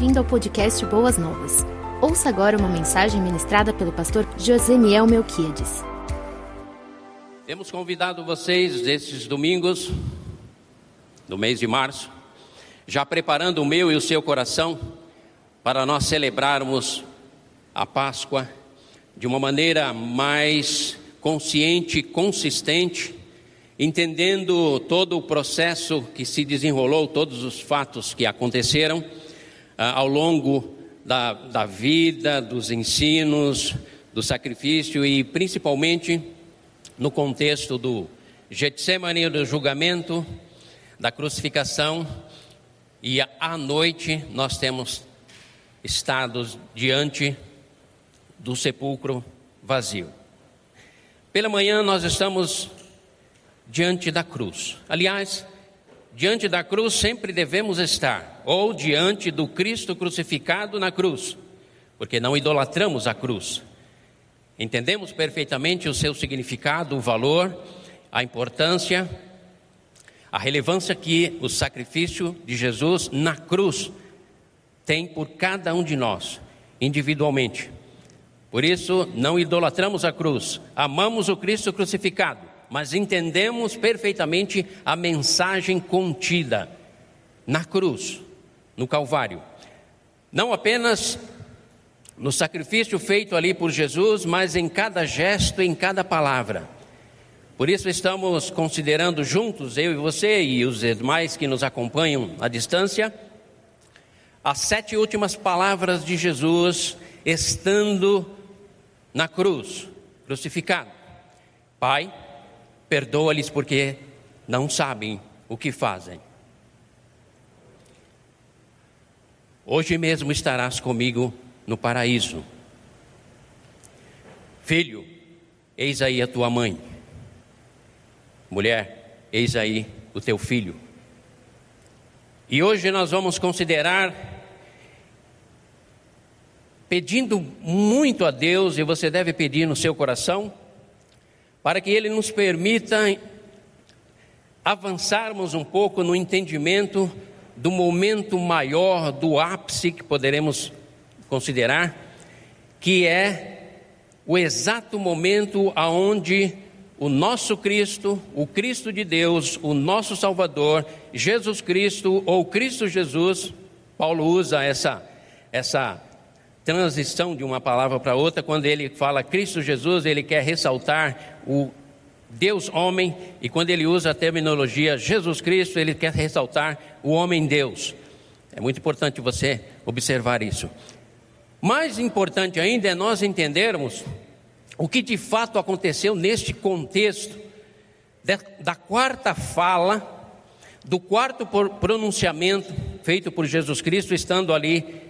bem-vindo ao podcast Boas Novas. Ouça agora uma mensagem ministrada pelo pastor Joseniel Melquiades. Temos convidado vocês esses domingos do mês de março, já preparando o meu e o seu coração para nós celebrarmos a Páscoa de uma maneira mais consciente, consistente, entendendo todo o processo que se desenrolou, todos os fatos que aconteceram ao longo da, da vida, dos ensinos, do sacrifício e principalmente no contexto do Getsemane, do julgamento, da crucificação e à noite nós temos estado diante do sepulcro vazio. Pela manhã nós estamos diante da cruz. Aliás, diante da cruz sempre devemos estar, ou diante do Cristo crucificado na cruz, porque não idolatramos a cruz. Entendemos perfeitamente o seu significado, o valor, a importância, a relevância que o sacrifício de Jesus na cruz tem por cada um de nós, individualmente. Por isso, não idolatramos a cruz, amamos o Cristo crucificado, mas entendemos perfeitamente a mensagem contida na cruz, no Calvário. Não apenas no sacrifício feito ali por Jesus, mas em cada gesto, em cada palavra. Por isso estamos considerando juntos, eu e você e os demais que nos acompanham à distância, as sete últimas palavras de Jesus estando na cruz, crucificado. Pai, perdoa-lhes porque não sabem o que fazem. Hoje mesmo estarás comigo no paraíso. Filho, eis aí a tua mãe. Mulher, eis aí o teu filho. E hoje nós vamos considerar pedindo muito a Deus, e você deve pedir no seu coração, para que Ele nos permita avançarmos um pouco no entendimento do momento maior, do ápice que poderemos considerar, que é o exato momento aonde o nosso Cristo, o Cristo de Deus, o nosso Salvador, Jesus Cristo ou Cristo Jesus, Paulo usa essa essa transição de uma palavra para outra, quando ele fala Cristo Jesus, ele quer ressaltar o Deus homem, e quando ele usa a terminologia Jesus Cristo, ele quer ressaltar o homem Deus. É muito importante você observar isso. Mais importante ainda é nós entendermos o que de fato aconteceu neste contexto da quarta fala, do quarto pronunciamento feito por Jesus Cristo, estando ali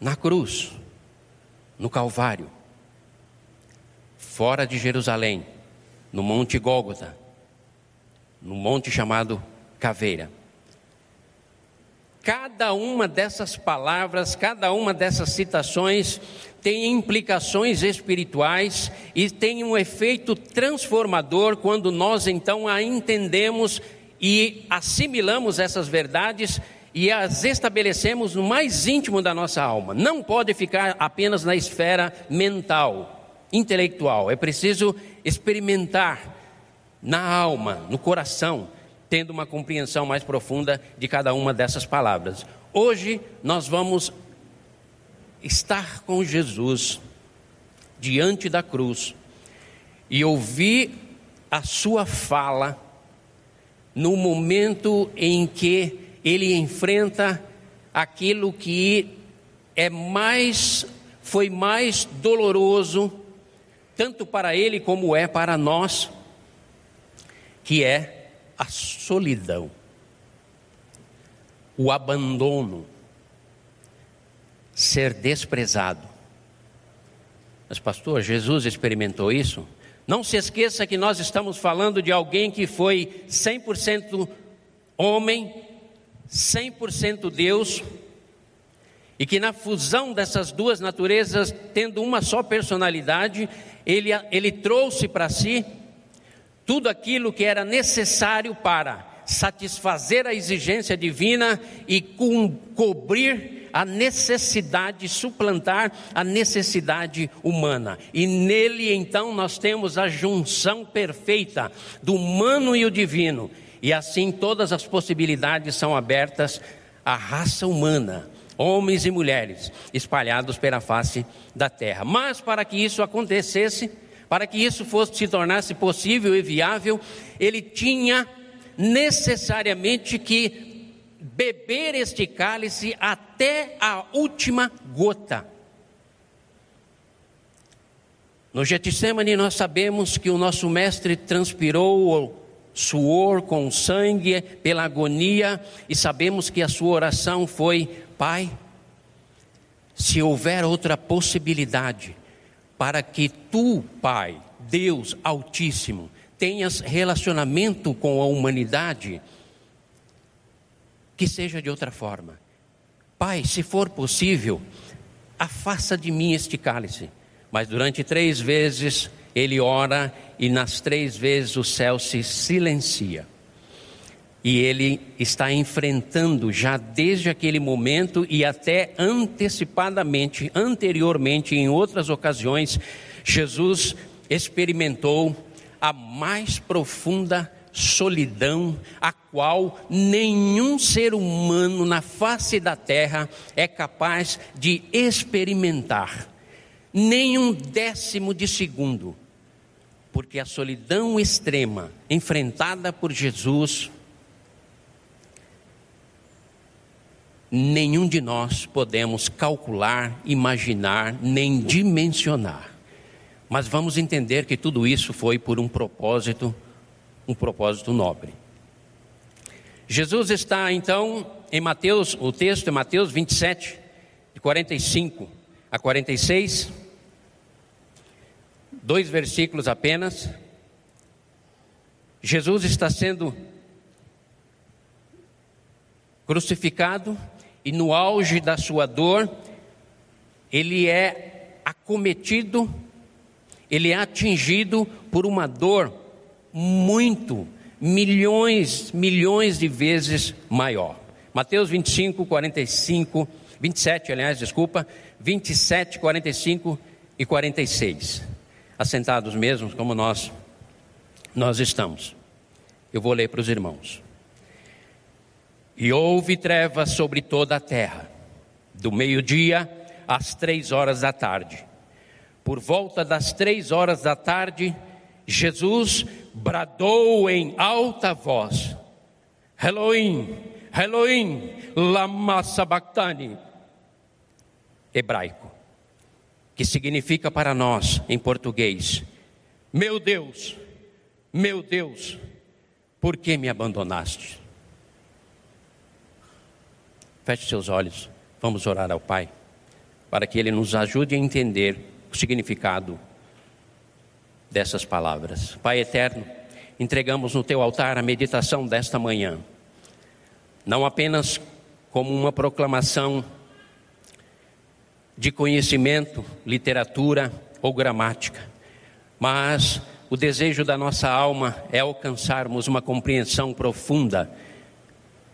na cruz, no Calvário, fora de Jerusalém, no Monte Gólgota, no monte chamado Caveira. Cada uma dessas palavras, cada uma dessas citações tem implicações espirituais e tem um efeito transformador quando nós então a entendemos e assimilamos essas verdades e as estabelecemos no mais íntimo da nossa alma. Não pode ficar apenas na esfera mental, intelectual. É preciso experimentar na alma, no coração, tendo uma compreensão mais profunda de cada uma dessas palavras. Hoje nós vamos estar com Jesus diante da cruz e ouvir a sua fala no momento em que ele enfrenta aquilo que é mais foi mais doloroso tanto para ele como é para nós, que é a solidão, o abandono, ser desprezado. Mas, pastor, Jesus experimentou isso? Não se esqueça que nós estamos falando de alguém que foi 100% homem 100% Deus, e que na fusão dessas duas naturezas, tendo uma só personalidade, ele, ele trouxe para si tudo aquilo que era necessário para satisfazer a exigência divina e com, cobrir a necessidade, suplantar a necessidade humana. E nele então nós temos a junção perfeita do humano e o divino. E assim todas as possibilidades são abertas à raça humana, homens e mulheres, espalhados pela face da terra. Mas para que isso acontecesse, para que isso fosse se tornasse possível e viável, ele tinha necessariamente que beber este cálice até a última gota. No Getsemane nós sabemos que o nosso mestre transpirou suor com sangue pela agonia e sabemos que a sua oração foi: Pai, se houver outra possibilidade para que tu, Pai, Deus Altíssimo, tenhas relacionamento com a humanidade, que seja de outra forma. Pai, se for possível, afasta de mim este cálice. Mas durante três vezes ele ora e nas três vezes o céu se silencia. E ele está enfrentando já desde aquele momento e até antecipadamente, anteriormente, em outras ocasiões, Jesus experimentou a mais profunda solidão, a qual nenhum ser humano na face da terra é capaz de experimentar, nem um décimo de segundo, porque a solidão extrema enfrentada por Jesus, nenhum de nós podemos calcular, imaginar, nem dimensionar. Mas vamos entender que tudo isso foi por um propósito, um propósito nobre. Jesus está então em Mateus, o texto é Mateus 27, de 45 a 46, dois versículos apenas. Jesus está sendo crucificado e no auge da sua dor, ele é acometido ele é atingido por uma dor muito, milhões, milhões de vezes maior. Mateus 25, 45, 27, aliás, desculpa, 27, 45 e 46. Assentados mesmos como nós nós estamos. Eu vou ler para os irmãos. E houve trevas sobre toda a terra, do meio-dia às três horas da tarde por volta das três horas da tarde, Jesus bradou em alta voz: Elohim, Elohim, lama sabachthani, hebraico, que significa para nós em português: Meu Deus, meu Deus, por que me abandonaste? Feche seus olhos, vamos orar ao Pai, para que Ele nos ajude a entender o significado dessas palavras. Pai eterno, entregamos no teu altar a meditação desta manhã, não apenas como uma proclamação de conhecimento, literatura ou gramática, mas o desejo da nossa alma é alcançarmos uma compreensão profunda,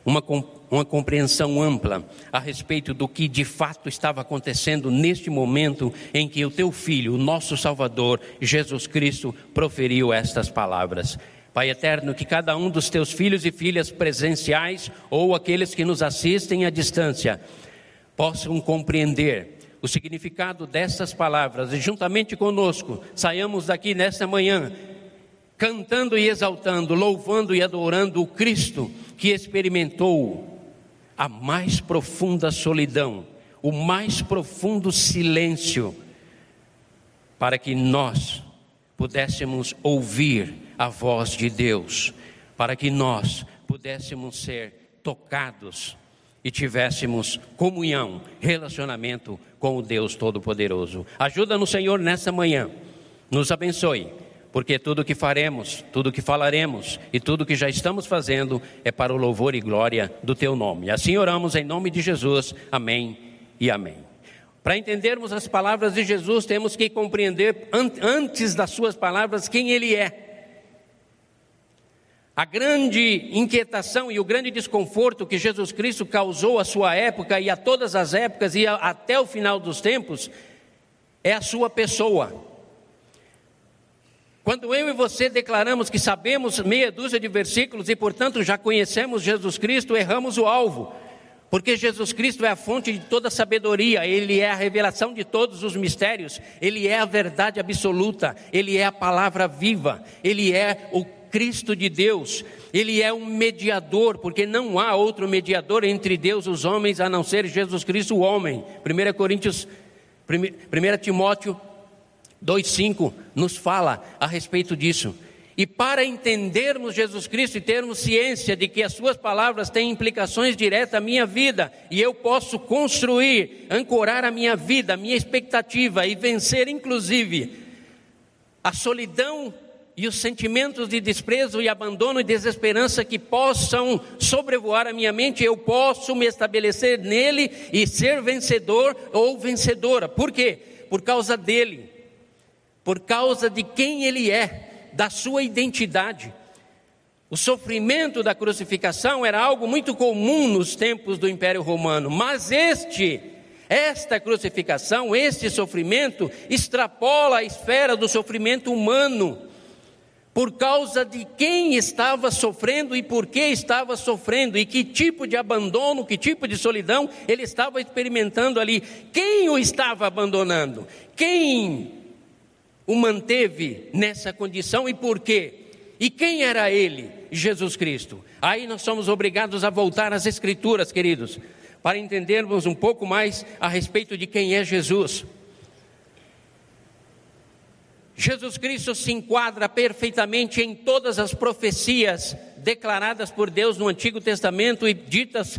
uma uma compreensão ampla a respeito do que de fato estava acontecendo neste momento em que o teu filho, o nosso Salvador, Jesus Cristo, proferiu estas palavras. Pai eterno, que cada um dos teus filhos e filhas presenciais ou aqueles que nos assistem à distância possam compreender o significado dessas palavras e juntamente conosco saiamos daqui nesta manhã cantando e exaltando, louvando e adorando o Cristo que experimentou a mais profunda solidão, o mais profundo silêncio, para que nós pudéssemos ouvir a voz de Deus, para que nós pudéssemos ser tocados e tivéssemos comunhão, relacionamento com o Deus Todo-Poderoso. Ajuda-nos, Senhor, nessa manhã. Nos abençoe porque tudo o que faremos, tudo o que falaremos e tudo o que já estamos fazendo é para o louvor e glória do teu nome. Assim oramos em nome de Jesus. Amém e amém. Para entendermos as palavras de Jesus, temos que compreender antes das suas palavras quem ele é. A grande inquietação e o grande desconforto que Jesus Cristo causou à sua época e a todas as épocas e até o final dos tempos é a sua pessoa. Quando eu e você declaramos que sabemos meia dúzia de versículos e, portanto, já conhecemos Jesus Cristo, erramos o alvo. Porque Jesus Cristo é a fonte de toda sabedoria, Ele é a revelação de todos os mistérios, Ele é a verdade absoluta, Ele é a palavra viva, Ele é o Cristo de Deus, Ele é um mediador, porque não há outro mediador entre Deus e os homens a não ser Jesus Cristo, o homem. 1 Coríntios, 1 Timóteo 2,5 nos fala a respeito disso. E para entendermos Jesus Cristo e termos ciência de que as Suas palavras têm implicações diretas à minha vida, e eu posso construir, ancorar a minha vida, a minha expectativa e vencer, inclusive, a solidão e os sentimentos de desprezo e abandono e desesperança que possam sobrevoar a minha mente, eu posso me estabelecer nele e ser vencedor ou vencedora. Por quê? Por causa dele, por causa de quem ele é, da sua identidade. O sofrimento da crucificação era algo muito comum nos tempos do Império Romano, mas este esta crucificação, este sofrimento, extrapola a esfera do sofrimento humano por causa de quem estava sofrendo e por que estava sofrendo e que tipo de abandono, que tipo de solidão ele estava experimentando ali. Quem o estava abandonando? Quem o manteve nessa condição e por quê? E quem era ele? Jesus Cristo. Aí nós somos obrigados a voltar às Escrituras, queridos, para entendermos um pouco mais a respeito de quem é Jesus. Jesus Cristo se enquadra perfeitamente em todas as profecias declaradas por Deus no Antigo Testamento e ditas,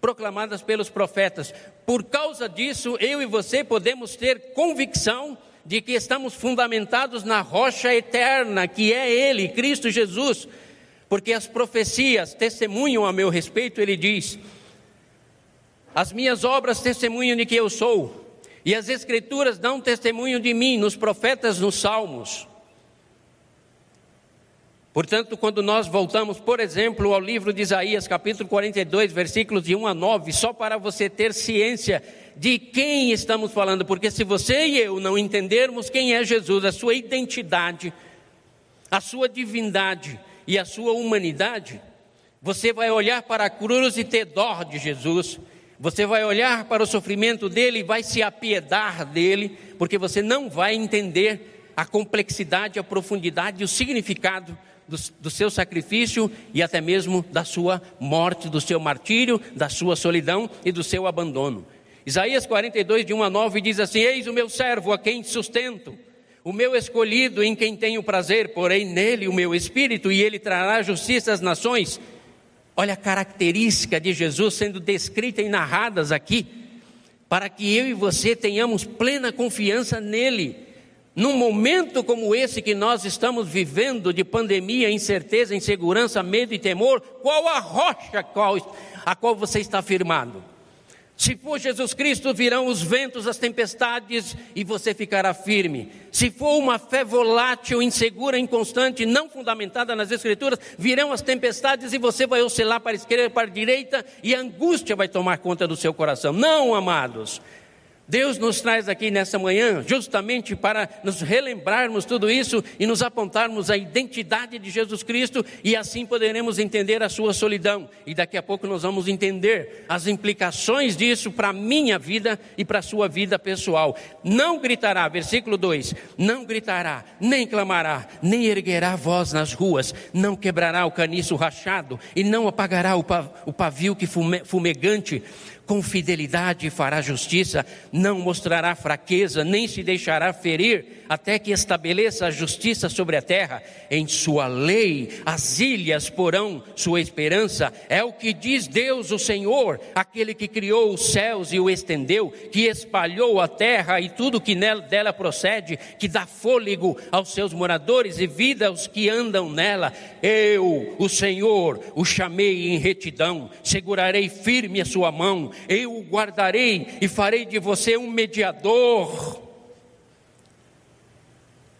proclamadas pelos profetas. Por causa disso, eu e você podemos ter convicção de que estamos fundamentados na rocha eterna, que é Ele, Cristo Jesus, porque as profecias testemunham a meu respeito, ele diz: As minhas obras testemunham de que eu sou e as Escrituras dão testemunho de mim nos profetas, nos salmos. Portanto, quando nós voltamos, por exemplo, ao livro de Isaías, capítulo 42, versículos de 1 a 9, só para você ter ciência de quem estamos falando, porque se você e eu não entendermos quem é Jesus, a sua identidade, a sua divindade e a sua humanidade, você vai olhar para a cruz e ter dó de Jesus você vai olhar para o sofrimento dele e vai se apiedar dele, porque você não vai entender a complexidade, a profundidade e o significado do, do, seu sacrifício e até mesmo da sua morte, do seu martírio, da sua solidão e do seu abandono. Isaías 42, de 1 a 9 diz assim: Eis o meu servo a quem sustento, o meu escolhido em quem tenho prazer, porém nele o meu espírito, e ele trará justiça às nações Olha a característica de Jesus sendo descrita e narradas aqui, para que eu e você tenhamos plena confiança nele. Num momento como esse que nós estamos vivendo, de pandemia, incerteza, insegurança, medo e temor, qual a rocha a qual você está firmado? Se for Jesus Cristo, virão os ventos, as tempestades e você ficará firme. Se for uma fé volátil, insegura, inconstante, não fundamentada nas Escrituras, virão as tempestades e você vai oscilar para a esquerda, para a direita e a angústia vai tomar conta do seu coração. Não, amados. Deus nos traz aqui nessa manhã justamente para nos relembrarmos tudo isso e nos apontarmos a identidade de Jesus Cristo e assim poderemos entender a sua solidão. E daqui a pouco nós vamos entender as implicações disso para a minha vida e para a sua vida pessoal. Não gritará, versículo 2: não gritará, nem clamará, nem erguerá voz nas ruas, não quebrará o caniço rachado e não apagará o pavio que fumegante com fidelidade fará justiça, não mostrará fraqueza, nem se deixará ferir, até que estabeleça a justiça sobre a terra. Em sua lei, as ilhas porão sua esperança. É o que diz Deus, o Senhor, aquele que criou os céus e o estendeu, que espalhou a terra e tudo que dela procede, que dá fôlego aos seus moradores e vida aos que andam nela. Eu, o Senhor, o chamei em retidão, segurarei firme a sua mão eu o guardarei e farei de você um mediador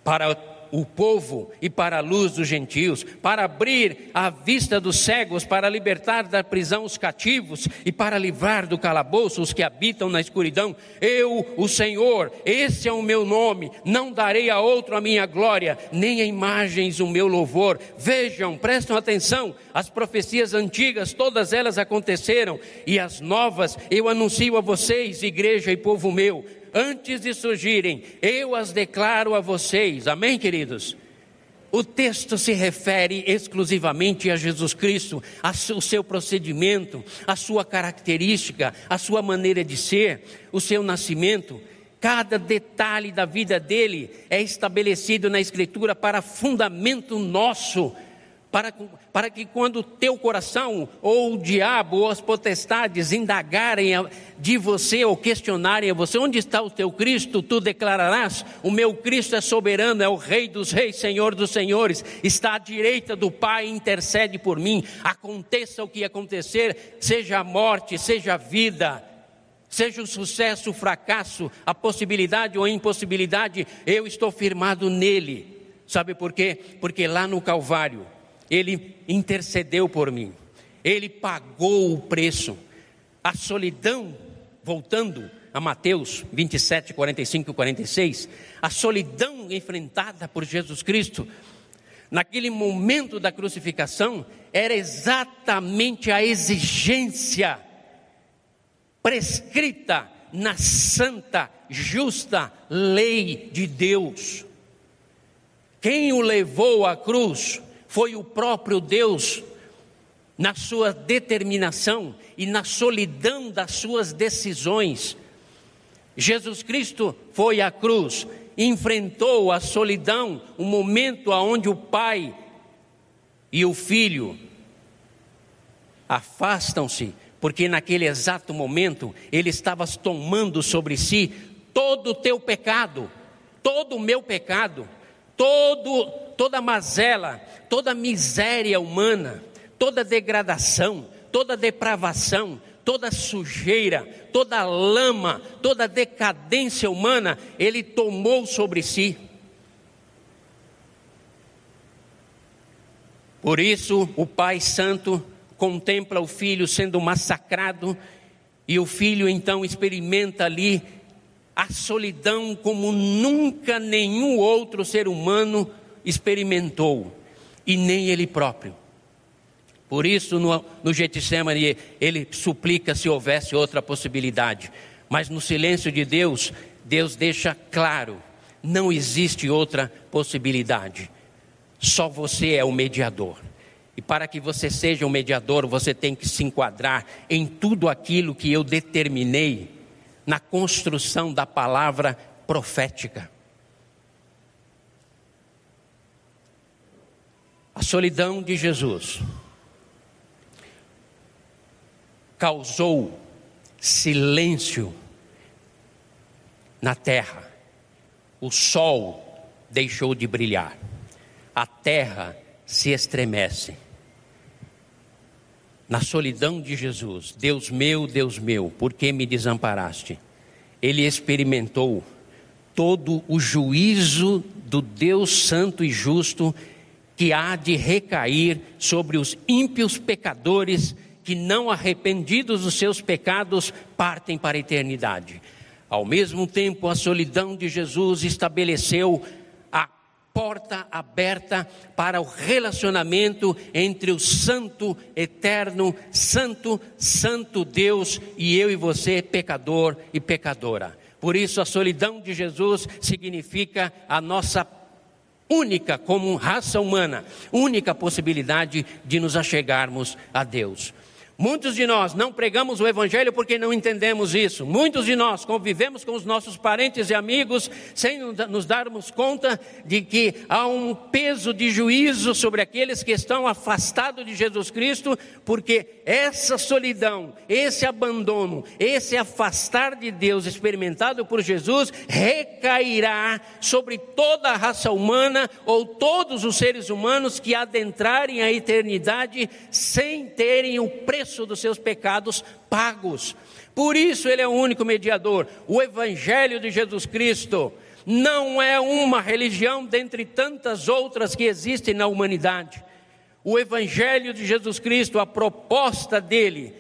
para o povo e para a luz dos gentios, para abrir a vista dos cegos, para libertar da prisão os cativos e para livrar do calabouço os que habitam na escuridão. Eu, o Senhor, esse é o meu nome, não darei a outro a minha glória, nem a imagens o meu louvor. Vejam, prestem atenção, as profecias antigas, todas elas aconteceram, e as novas eu anuncio a vocês, igreja e povo meu antes de surgirem, eu as declaro a vocês. Amém, queridos? O texto se refere exclusivamente a Jesus Cristo, ao seu procedimento, a sua característica, a sua maneira de ser, o seu nascimento. Cada detalhe da vida dele é estabelecido na Escritura para fundamento nosso para, para que quando teu coração, ou o diabo, ou as potestades indagarem de você ou questionarem a você, onde está o teu Cristo, tu declararás: o meu Cristo é soberano, é o Rei dos Reis, Senhor dos Senhores, está à direita do Pai, intercede por mim, aconteça o que acontecer, seja a morte, seja a vida, seja o sucesso, o fracasso, a possibilidade ou a impossibilidade, eu estou firmado nele. Sabe por quê? Porque lá no Calvário, ele intercedeu por mim, ele pagou o preço. A solidão, voltando a Mateus 27, 45 e 46, a solidão enfrentada por Jesus Cristo, naquele momento da crucificação, era exatamente a exigência prescrita na santa, justa lei de Deus. Quem o levou à cruz foi o próprio Deus, na sua determinação e na solidão das suas decisões. Jesus Cristo foi à cruz, enfrentou a solidão, o momento onde o Pai e o Filho afastam-se, porque naquele exato momento ele estava tomando sobre si todo o teu pecado, todo o meu pecado, todo, toda mazela, toda miséria humana, toda degradação, toda depravação, toda sujeira, toda lama, toda decadência humana, ele tomou sobre si. Por isso, o Pai Santo contempla o filho sendo massacrado, e o filho então experimenta ali a solidão como nunca nenhum outro ser humano experimentou, e nem ele próprio. Por isso, no, no Getsemane, ele suplica se houvesse outra possibilidade. Mas no silêncio de Deus, Deus deixa claro: não existe outra possibilidade. Só você é o mediador. E para que você seja o mediador, você tem que se enquadrar em tudo aquilo que eu determinei na construção da palavra profética. A solidão de Jesus causou silêncio na terra. O sol deixou de brilhar, a terra se estremece na solidão de Jesus, Deus meu, Deus meu, por que me desamparaste? Ele experimentou todo o juízo do Deus Santo e Justo que há de recair sobre os ímpios pecadores que, não arrependidos dos seus pecados, partem para a eternidade. Ao mesmo tempo, a solidão de Jesus estabeleceu porta aberta para o relacionamento entre o Santo Eterno, Santo, Santo Deus e eu e você, pecador e pecadora. Por isso, a solidão de Jesus significa a nossa única, como raça humana, única possibilidade de nos achegarmos a Deus. Muitos de nós não pregamos o Evangelho porque não entendemos isso. Muitos de nós convivemos com os nossos parentes e amigos sem nos darmos conta de que há um peso de juízo sobre aqueles que estão afastados de Jesus Cristo, porque essa solidão, esse abandono, esse afastar de Deus experimentado por Jesus recairá sobre toda a raça humana ou todos os seres humanos que adentrarem a eternidade sem terem o preço preço dos seus pecados pagos. Por isso ele é o único mediador. O evangelho de Jesus Cristo Não é uma religião dentre tantas outras que existem na humanidade. O Evangelho de Jesus Cristo, a proposta dele,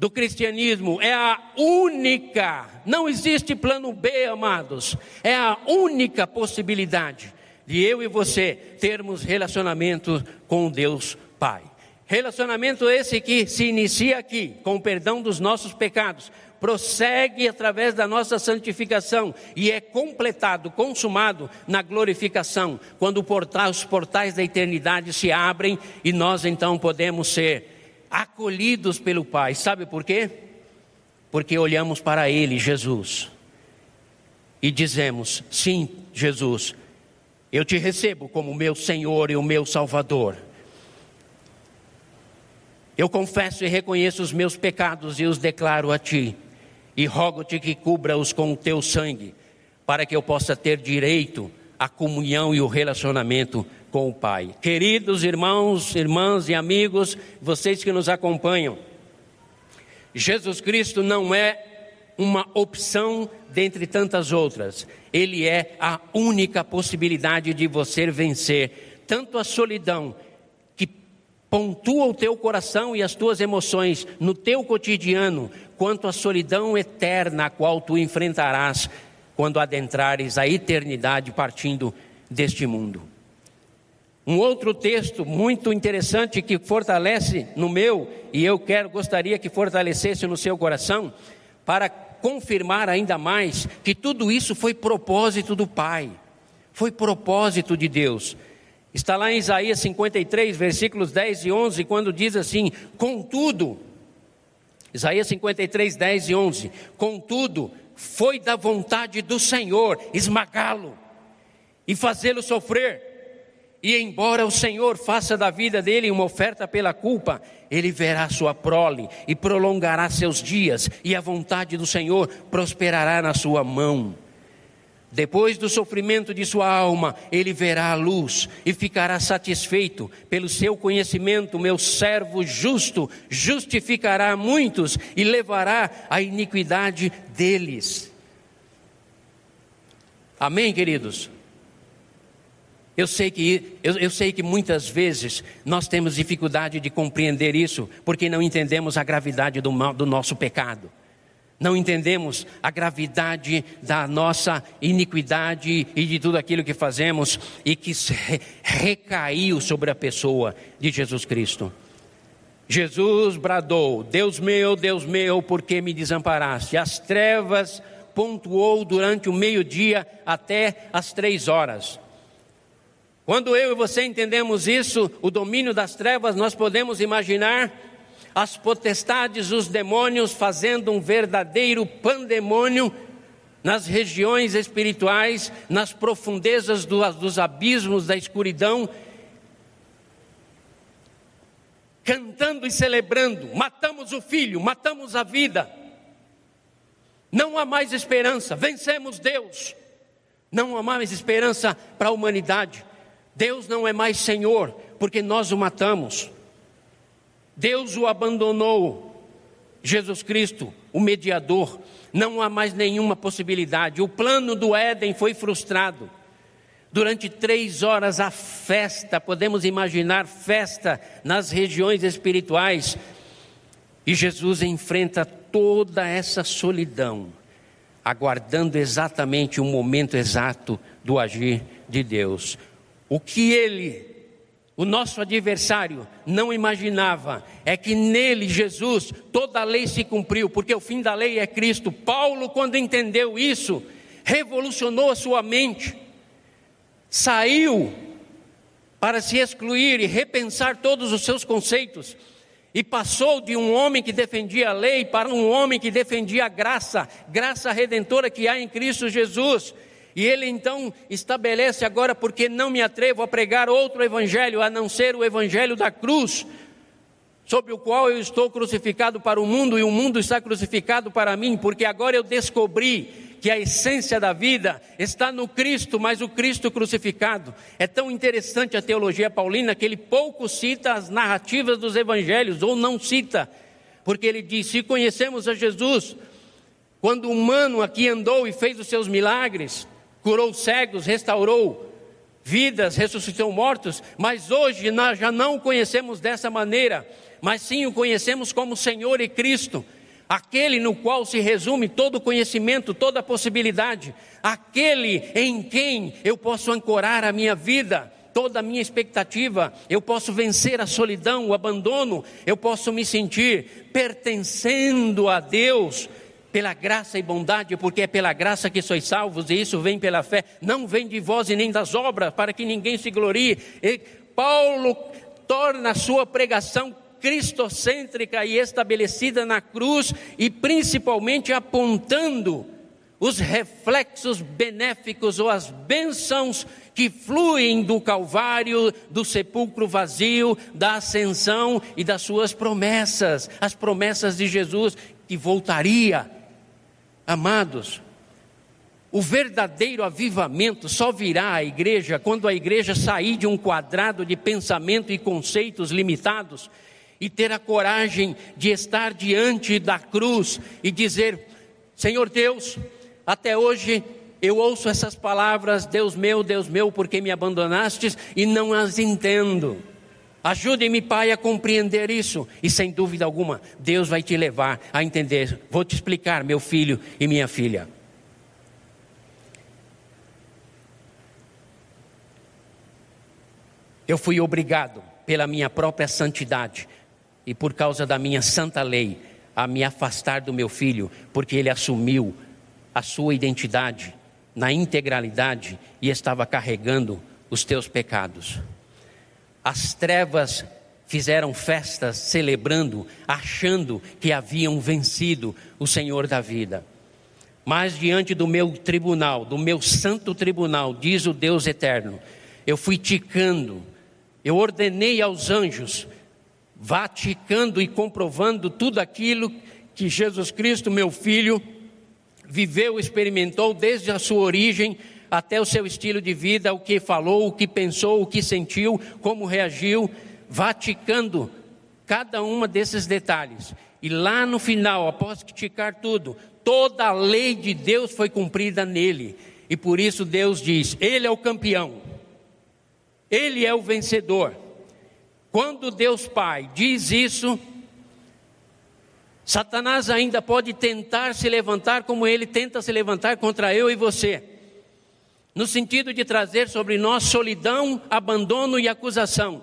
do cristianismo, é a única, não existe plano B, amados, é a única possibilidade de eu e você termos relacionamento com Deus Pai. Relacionamento esse que se inicia aqui, com o perdão dos nossos pecados, prossegue através da nossa santificação e é completado, consumado na glorificação, quando os portais da eternidade se abrem e nós então podemos ser acolhidos pelo Pai. Sabe por quê? Porque olhamos para Ele, Jesus, e dizemos: Sim, Jesus, eu te recebo como meu Senhor e o meu Salvador. Eu confesso e reconheço os meus pecados e os declaro a ti, e rogo-te que cubra-os com o teu sangue, para que eu possa ter direito à comunhão e o relacionamento com o Pai. Queridos irmãos, irmãs e amigos, vocês que nos acompanham, Jesus Cristo não é uma opção dentre tantas outras, ele é a única possibilidade de você vencer tanto a solidão pontua o teu coração e as tuas emoções no teu cotidiano, quanto a solidão eterna a qual tu enfrentarás quando adentrares a eternidade partindo deste mundo. Um outro texto muito interessante que fortalece no meu e eu quero gostaria que fortalecesse no seu coração para confirmar ainda mais que tudo isso foi propósito do Pai, foi propósito de Deus. Está lá em Isaías 53, versículos 10 e 11, quando diz assim: Contudo, Isaías 53, 10 e 11: Contudo, foi da vontade do Senhor esmagá-lo e fazê-lo sofrer. E embora o Senhor faça da vida dele uma oferta pela culpa, ele verá sua prole e prolongará seus dias, e a vontade do Senhor prosperará na sua mão. Depois do sofrimento de sua alma, ele verá a luz e ficará satisfeito. Pelo seu conhecimento, meu servo justo justificará muitos e levará a iniquidade deles. Amém, queridos? Eu sei que, eu, eu, sei que muitas vezes nós temos dificuldade de compreender isso, porque não entendemos a gravidade do, mal, do nosso pecado. Não entendemos a gravidade da nossa iniquidade e de tudo aquilo que fazemos e que recaiu sobre a pessoa de Jesus Cristo. Jesus bradou: Deus meu, Deus meu, por que me desamparaste? As trevas pontuou durante o meio-dia até as três horas. Quando eu e você entendemos isso, o domínio das trevas, nós podemos imaginar as potestades, os demônios fazendo um verdadeiro pandemônio nas regiões espirituais, nas profundezas do, dos abismos da escuridão, cantando e celebrando: matamos o filho, matamos a vida, não há mais esperança, vencemos Deus, não há mais esperança para a humanidade, Deus não é mais Senhor, porque nós o matamos. Deus o abandonou. Jesus Cristo, o mediador, não há mais nenhuma possibilidade. O plano do Éden foi frustrado. Durante três horas a festa, podemos imaginar festa nas regiões espirituais. E Jesus enfrenta toda essa solidão, aguardando exatamente o momento exato do agir de Deus. O que ele o nosso adversário não imaginava é que nele, Jesus, toda a lei se cumpriu, porque o fim da lei é Cristo. Paulo, quando entendeu isso, revolucionou a sua mente, saiu para se excluir e repensar todos os seus conceitos, e passou de um homem que defendia a lei para um homem que defendia a graça, graça redentora que há em Cristo Jesus. E ele então estabelece agora, porque não me atrevo a pregar outro evangelho a não ser o evangelho da cruz, sobre o qual eu estou crucificado para o mundo e o mundo está crucificado para mim, porque agora eu descobri que a essência da vida está no Cristo, mas o Cristo crucificado. É tão interessante a teologia paulina que ele pouco cita as narrativas dos evangelhos, ou não cita, porque ele diz: se conhecemos a Jesus, quando humano aqui andou e fez os seus milagres, curou cegos, restaurou vidas, ressuscitou mortos, mas hoje nós já não o conhecemos dessa maneira, mas sim o conhecemos como Senhor e Cristo, aquele no qual se resume todo o conhecimento, toda possibilidade, aquele em quem eu posso ancorar a minha vida, toda a minha expectativa, eu posso vencer a solidão, o abandono, eu posso me sentir pertencendo a Deus pela graça e bondade, porque é pela graça que sois salvos, e isso vem pela fé, não vem de vós e nem das obras, para que ninguém se glorie. E Paulo torna a sua pregação cristocêntrica e estabelecida na cruz, e principalmente apontando os reflexos benéficos ou as bênçãos que fluem do Calvário, do sepulcro vazio, da ascensão e das suas promessas, as promessas de Jesus que voltaria Amados, o verdadeiro avivamento só virá à igreja quando a igreja sair de um quadrado de pensamento e conceitos limitados e ter a coragem de estar diante da cruz e dizer: Senhor Deus, até hoje eu ouço essas palavras, Deus meu, Deus meu, porque me abandonastes e não as entendo. Ajude-me, Pai, a compreender isso. E sem dúvida alguma, Deus vai te levar a entender. Vou te explicar, meu filho e minha filha. Eu fui obrigado, pela minha própria santidade e por causa da minha santa lei, a me afastar do meu filho, porque ele assumiu a sua identidade na integralidade e estava carregando os teus pecados. As trevas fizeram festas celebrando, achando que haviam vencido o Senhor da vida. Mas diante do meu tribunal, do meu santo tribunal, diz o Deus eterno, eu fui ticando, eu ordenei aos anjos, vá ticando e comprovando tudo aquilo que Jesus Cristo, meu filho, viveu, experimentou desde a sua origem até o seu estilo de vida, o que falou, o que pensou, o que sentiu, como reagiu, vaticando cada uma desses detalhes. E lá no final, após criticar tudo, toda a lei de Deus foi cumprida nele. E por isso Deus diz: Ele é o campeão, Ele é o vencedor. Quando Deus Pai diz isso, Satanás ainda pode tentar se levantar como ele tenta se levantar contra eu e você no sentido de trazer sobre nós solidão, abandono e acusação.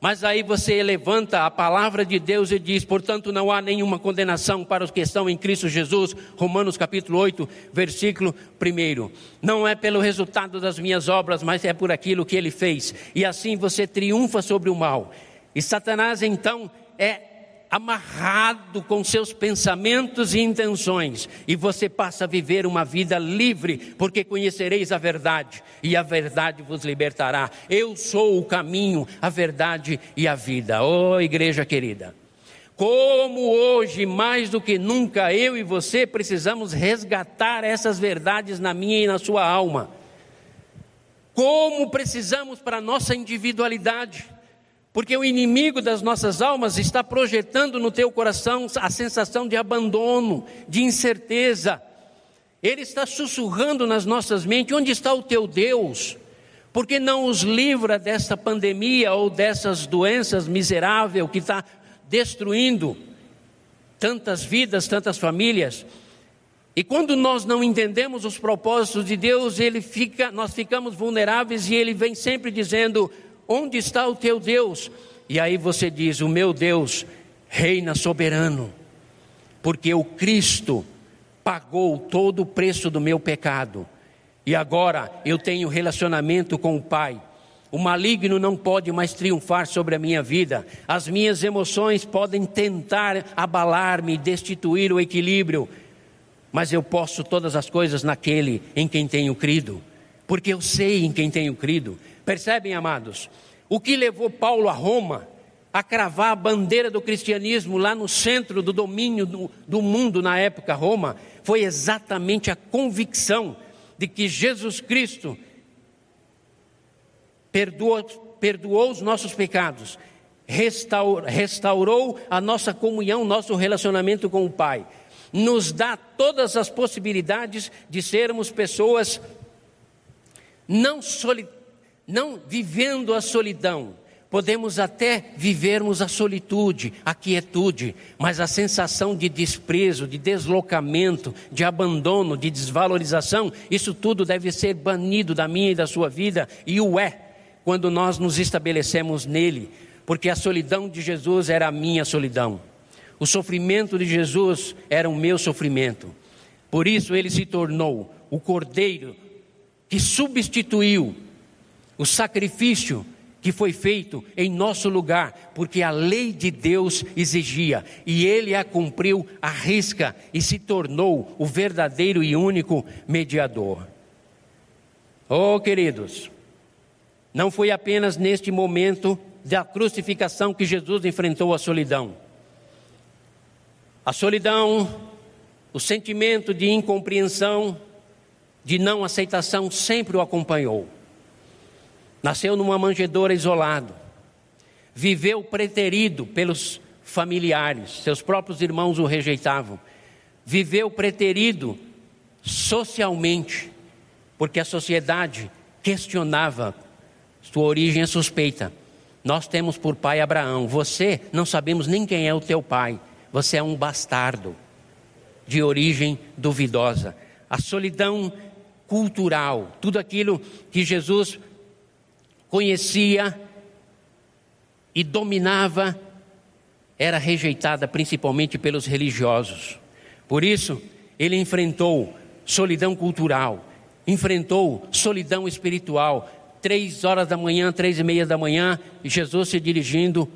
Mas aí você levanta a palavra de Deus e diz: portanto, não há nenhuma condenação para os que estão em Cristo Jesus. Romanos capítulo 8, versículo 1. Não é pelo resultado das minhas obras, mas é por aquilo que ele fez. E assim você triunfa sobre o mal. E Satanás então é amarrado com seus pensamentos e intenções, e você passa a viver uma vida livre, porque conhecereis a verdade, e a verdade vos libertará. Eu sou o caminho, a verdade e a vida. Oh, igreja querida. Como hoje, mais do que nunca, eu e você precisamos resgatar essas verdades na minha e na sua alma. Como precisamos para a nossa individualidade porque o inimigo das nossas almas está projetando no teu coração a sensação de abandono, de incerteza. Ele está sussurrando nas nossas mentes: onde está o teu Deus? Por que não os livra dessa pandemia ou dessas doenças miseráveis que está destruindo tantas vidas, tantas famílias? E quando nós não entendemos os propósitos de Deus, ele fica, nós ficamos vulneráveis e ele vem sempre dizendo: Onde está o teu Deus? E aí você diz: O meu Deus reina soberano, porque o Cristo pagou todo o preço do meu pecado, e agora eu tenho relacionamento com o Pai. O maligno não pode mais triunfar sobre a minha vida. As minhas emoções podem tentar abalar-me, destituir o equilíbrio, mas eu posso todas as coisas naquele em quem tenho crido, porque eu sei em quem tenho crido. Percebem, amados? O que levou Paulo a Roma a cravar a bandeira do cristianismo lá no centro do domínio do, do mundo na época Roma foi exatamente a convicção de que Jesus Cristo perdoou, perdoou os nossos pecados, restaurou, restaurou a nossa comunhão, nosso relacionamento com o Pai, nos dá todas as possibilidades de sermos pessoas não, soli, não vivendo a solidão, podemos até vivermos a solitude, a quietude, mas a sensação de desprezo, de deslocamento, de abandono, de desvalorização, isso tudo deve ser banido da minha e da sua vida, e o é, quando nós nos estabelecemos nele, porque a solidão de Jesus era a minha solidão, o sofrimento de Jesus era o meu sofrimento, por isso ele se tornou o cordeiro que substituiu o sacrifício que foi feito em nosso lugar, porque a lei de Deus exigia, e ele a cumpriu à risca e se tornou o verdadeiro e único mediador. Oh, queridos, não foi apenas neste momento da crucificação que Jesus enfrentou a solidão. A solidão, o sentimento de incompreensão, de não aceitação sempre o acompanhou. Nasceu numa manjedoura isolado. Viveu preterido pelos familiares, seus próprios irmãos o rejeitavam. Viveu preterido socialmente, porque a sociedade questionava sua origem é suspeita. Nós temos por pai Abraão. Você não sabemos nem quem é o teu pai. Você é um bastardo de origem duvidosa. A solidão cultural, tudo aquilo que Jesus conhecia e dominava, era rejeitada principalmente pelos religiosos. Por isso, ele enfrentou solidão cultural, enfrentou solidão espiritual. Três horas da manhã, três e meia da manhã, Jesus se dirigindo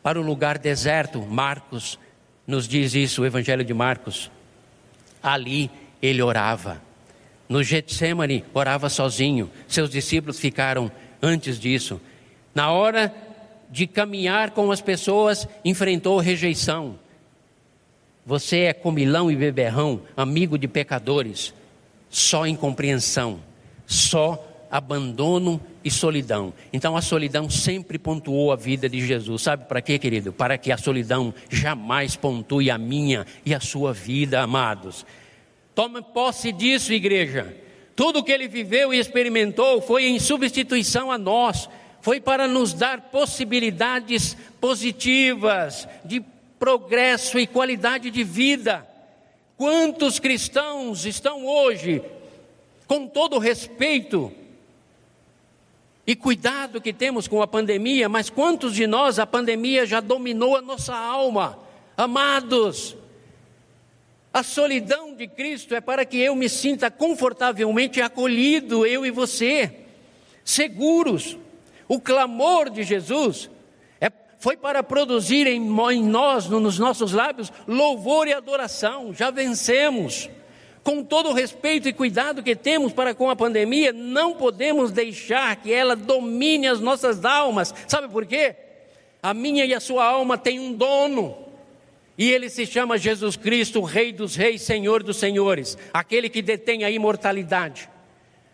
para o lugar deserto. Marcos nos diz isso, o Evangelho de Marcos. Ali ele orava. No Getsemane, orava sozinho. Seus discípulos ficaram antes disso. Na hora de caminhar com as pessoas, enfrentou rejeição. Você é comilão e beberrão, amigo de pecadores. Só incompreensão, só abandono e solidão. Então a solidão sempre pontuou a vida de Jesus. Sabe para quê, querido? Para que a solidão jamais pontue a minha e a sua vida, amados. Tome posse disso, igreja. Tudo que ele viveu e experimentou foi em substituição a nós, foi para nos dar possibilidades positivas de progresso e qualidade de vida. Quantos cristãos estão hoje, com todo respeito e cuidado que temos com a pandemia, mas quantos de nós a pandemia já dominou a nossa alma? Amados, a solidão de Cristo é para que eu me sinta confortavelmente acolhido, eu e você, seguros. O clamor de Jesus é, foi para produzir em, em nós, nos nossos lábios, louvor e adoração. Já vencemos. Com todo o respeito e cuidado que temos para com a pandemia, não podemos deixar que ela domine as nossas almas. Sabe por quê? A minha e a sua alma têm um dono. E ele se chama Jesus Cristo, Rei dos Reis, Senhor dos Senhores, aquele que detém a imortalidade,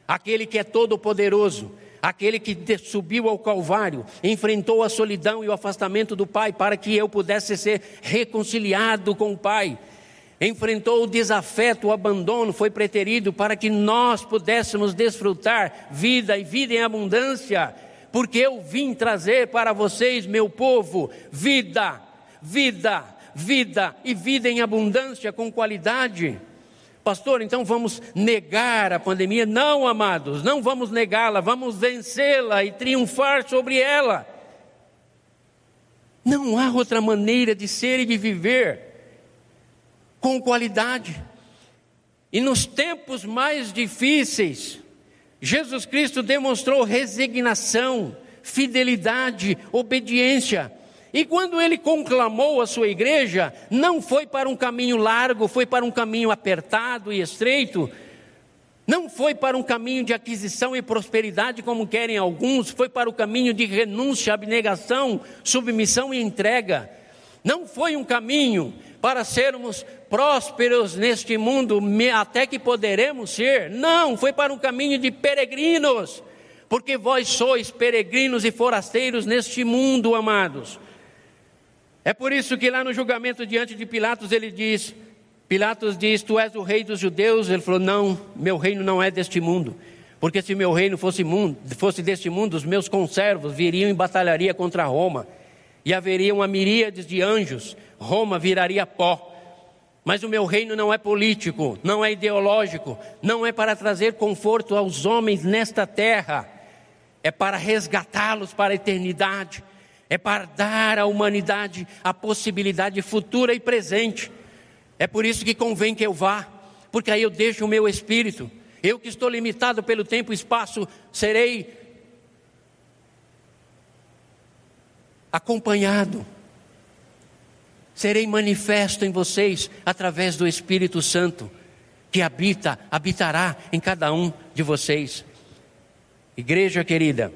aquele que é todo-poderoso, aquele que subiu ao Calvário, enfrentou a solidão e o afastamento do Pai para que eu pudesse ser reconciliado com o Pai. Enfrentou o desafeto, o abandono, foi preterido para que nós pudéssemos desfrutar vida e vida em abundância, porque eu vim trazer para vocês, meu povo, vida, vida, vida e vida em abundância, com qualidade. Pastor, então vamos negar a pandemia? Não, amados, não vamos negá-la, vamos vencê-la e triunfar sobre ela. Não há outra maneira de ser e de viver com qualidade. E nos tempos mais difíceis, Jesus Cristo demonstrou resignação, fidelidade, obediência. E quando ele conclamou a sua igreja, não foi para um caminho largo, foi para um caminho apertado e estreito, não foi para um caminho de aquisição e prosperidade, como querem alguns, foi para o caminho de renúncia, abnegação, submissão e entrega. Não foi um caminho para sermos prósperos neste mundo, até que poderemos ser. Não, foi para um caminho de peregrinos, porque vós sois peregrinos e forasteiros neste mundo, amados. É por isso que lá no julgamento diante de Pilatos ele diz: Pilatos diz: Tu és o rei dos judeus? Ele falou: Não, meu reino não é deste mundo. Porque se meu reino fosse, mundo, fosse deste mundo, os meus conservos viriam e batalharia contra Roma, e haveria uma miríade de anjos, Roma viraria pó. Mas o meu reino não é político, não é ideológico, não é para trazer conforto aos homens nesta terra, é para resgatá-los para a eternidade, é para dar à humanidade a possibilidade futura e presente. É por isso que convém que eu vá, porque aí eu deixo o meu espírito. Eu que estou limitado pelo tempo e espaço, serei acompanhado. Serei manifesto em vocês através do Espírito Santo, que habita, habitará em cada um de vocês. Igreja querida,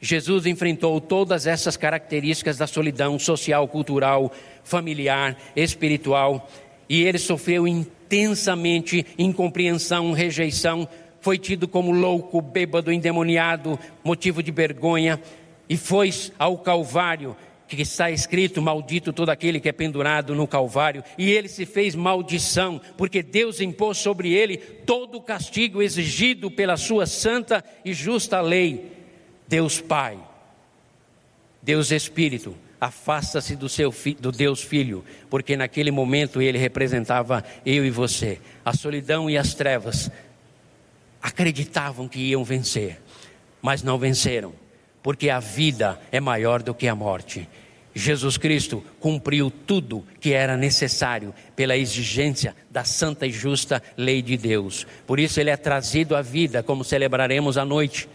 Jesus enfrentou todas essas características da solidão social, cultural, familiar, espiritual, e ele sofreu intensamente incompreensão, rejeição, foi tido como louco, bêbado, endemoniado, motivo de vergonha, e foi ao Calvário, que está escrito: Maldito todo aquele que é pendurado no Calvário, e ele se fez maldição, porque Deus impôs sobre ele todo o castigo exigido pela sua santa e justa lei. Deus Pai, Deus Espírito, afasta-se do seu do Deus Filho, porque naquele momento ele representava eu e você. A solidão e as trevas acreditavam que iam vencer, mas não venceram porque a vida é maior do que a morte. Jesus Cristo cumpriu tudo que era necessário pela exigência da santa e justa lei de Deus. Por isso ele é trazido à vida, como celebraremos à noite.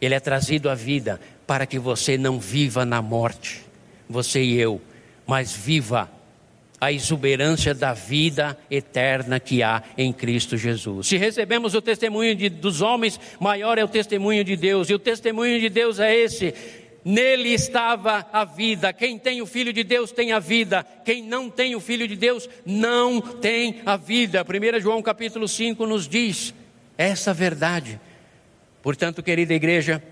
Ele é trazido à vida para que você não viva na morte, você e eu, mas viva a exuberância da vida eterna que há em Cristo Jesus. Se recebemos o testemunho de, dos homens, maior é o testemunho de Deus, e o testemunho de Deus é esse. Nele estava a vida. Quem tem o Filho de Deus tem a vida. Quem não tem o Filho de Deus não tem a vida. 1 João capítulo 5 nos diz essa verdade. Portanto, querida igreja,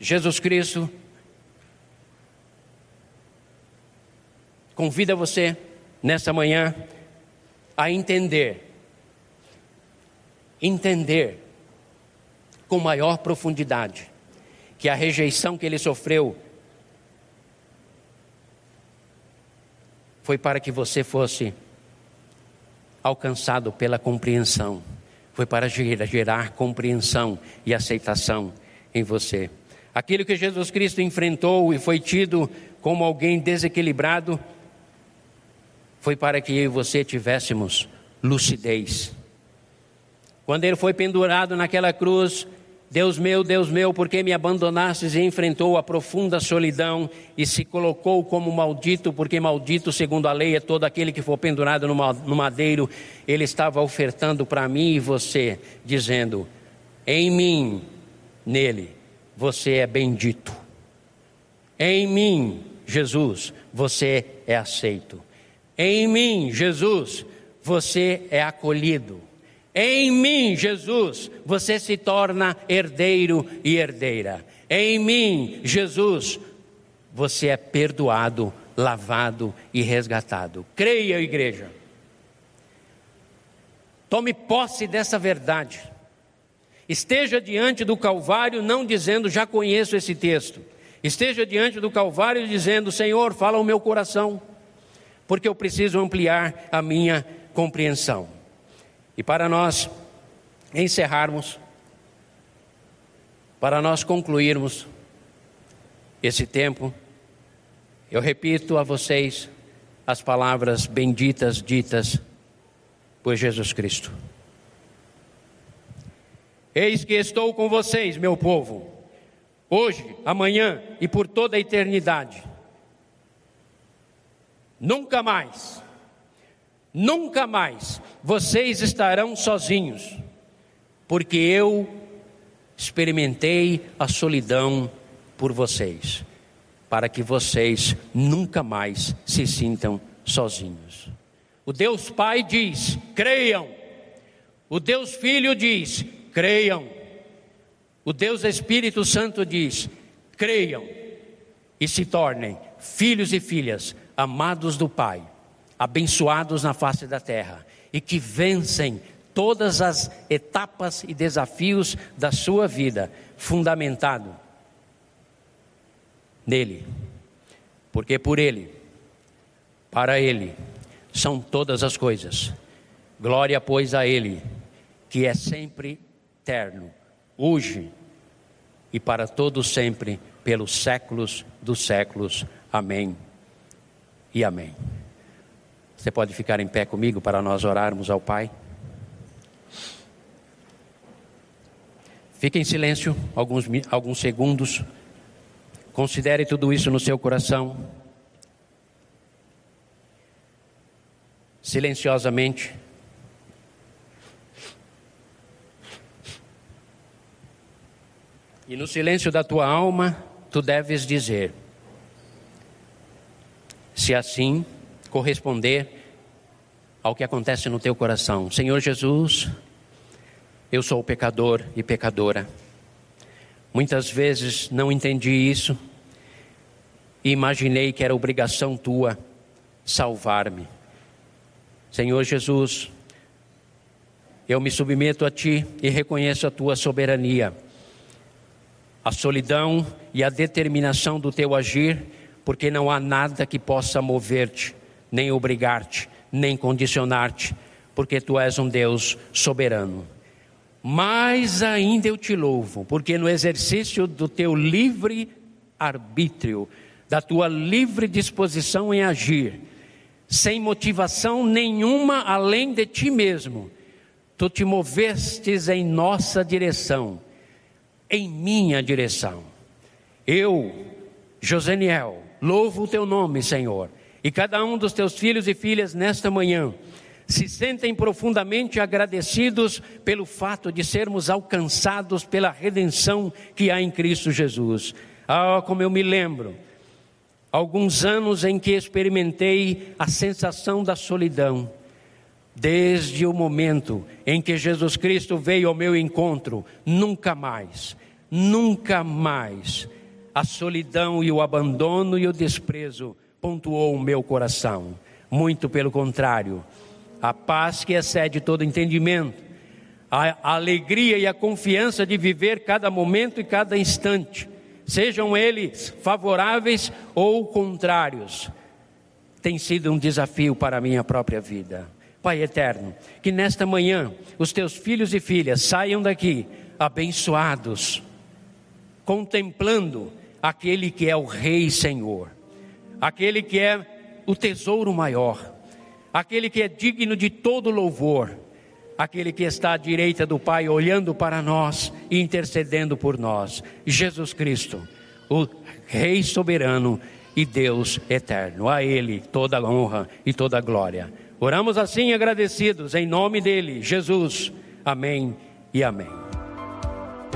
Jesus Cristo convida você nessa manhã a entender, entender com maior profundidade que a rejeição que ele sofreu foi para que você fosse alcançado pela compreensão, foi para gerar, gerar compreensão e aceitação em você. Aquilo que Jesus Cristo enfrentou e foi tido como alguém desequilibrado, foi para que eu e você tivéssemos lucidez. Quando ele foi pendurado naquela cruz, Deus meu, Deus meu, por que me abandonastes e enfrentou a profunda solidão e se colocou como maldito, porque maldito, segundo a lei, é todo aquele que for pendurado no madeiro. Ele estava ofertando para mim e você, dizendo: Em mim, nele, você é bendito. Em mim, Jesus, você é aceito. Em mim, Jesus, você é acolhido. Em mim, Jesus, você se torna herdeiro e herdeira. Em mim, Jesus, você é perdoado, lavado e resgatado. Creia, igreja. Tome posse dessa verdade. Esteja diante do Calvário, não dizendo já conheço esse texto. Esteja diante do Calvário dizendo: Senhor, fala o meu coração porque eu preciso ampliar a minha compreensão. E para nós encerrarmos, para nós concluirmos esse tempo, eu repito a vocês as palavras benditas ditas por Jesus Cristo. Eis que estou com vocês, meu povo, hoje, amanhã e por toda a eternidade. Nunca mais, nunca mais vocês estarão sozinhos, porque eu experimentei a solidão por vocês, para que vocês nunca mais se sintam sozinhos. O Deus Pai diz: creiam. O Deus Filho diz: creiam. O Deus Espírito Santo diz: creiam e se tornem filhos e filhas amados do Pai, abençoados na face da terra e que vencem todas as etapas e desafios da sua vida, fundamentado nele. Porque por ele, para ele, são todas as coisas. Glória, pois, a ele, que é sempre eterno, hoje e para todos sempre, pelos séculos dos séculos. Amém e amém. Você pode ficar em pé comigo para nós orarmos ao Pai? Fique em silêncio alguns, alguns segundos. Considere tudo isso no seu coração. Silenciosamente. E no silêncio da tua alma, tu deves dizer: se assim corresponder ao que acontece no teu coração, Senhor Jesus, eu sou pecador e pecadora. Muitas vezes não entendi isso e imaginei que era obrigação tua salvar-me. Senhor Jesus, eu me submeto a ti e reconheço a tua soberania, a solidão e a determinação do teu agir, porque não há nada que possa mover-te, nem obrigar-te, nem condicionar-te, porque tu és um Deus soberano mais ainda eu te louvo, porque no exercício do teu livre arbítrio, da tua livre disposição em agir, sem motivação nenhuma além de ti mesmo, tu te movestes em nossa direção, em minha direção. Eu, Joseniel, louvo o teu nome, Senhor, e cada um dos teus filhos e filhas nesta manhã se sentem profundamente agradecidos pelo fato de sermos alcançados pela redenção que há em Cristo Jesus. Ah, como eu me lembro, alguns anos em que experimentei a sensação da solidão, desde o momento em que Jesus Cristo veio ao meu encontro, nunca mais, nunca mais, a solidão e o abandono e o desprezo pontuou o meu coração. Muito pelo contrário, a paz que excede todo entendimento, a alegria e a confiança de viver cada momento e cada instante, sejam eles favoráveis ou contrários, tem sido um desafio para a minha própria vida. Pai eterno, que nesta manhã os teus filhos e filhas saiam daqui abençoados, contemplando aquele que é o Rei Senhor, aquele que é o tesouro maior aquele que é digno de todo louvor, aquele que está à direita do Pai, olhando para nós e intercedendo por nós, Jesus Cristo, o Rei soberano e Deus eterno. A Ele toda a honra e toda a glória. Oramos assim agradecidos, em nome dEle, Jesus. Amém e amém.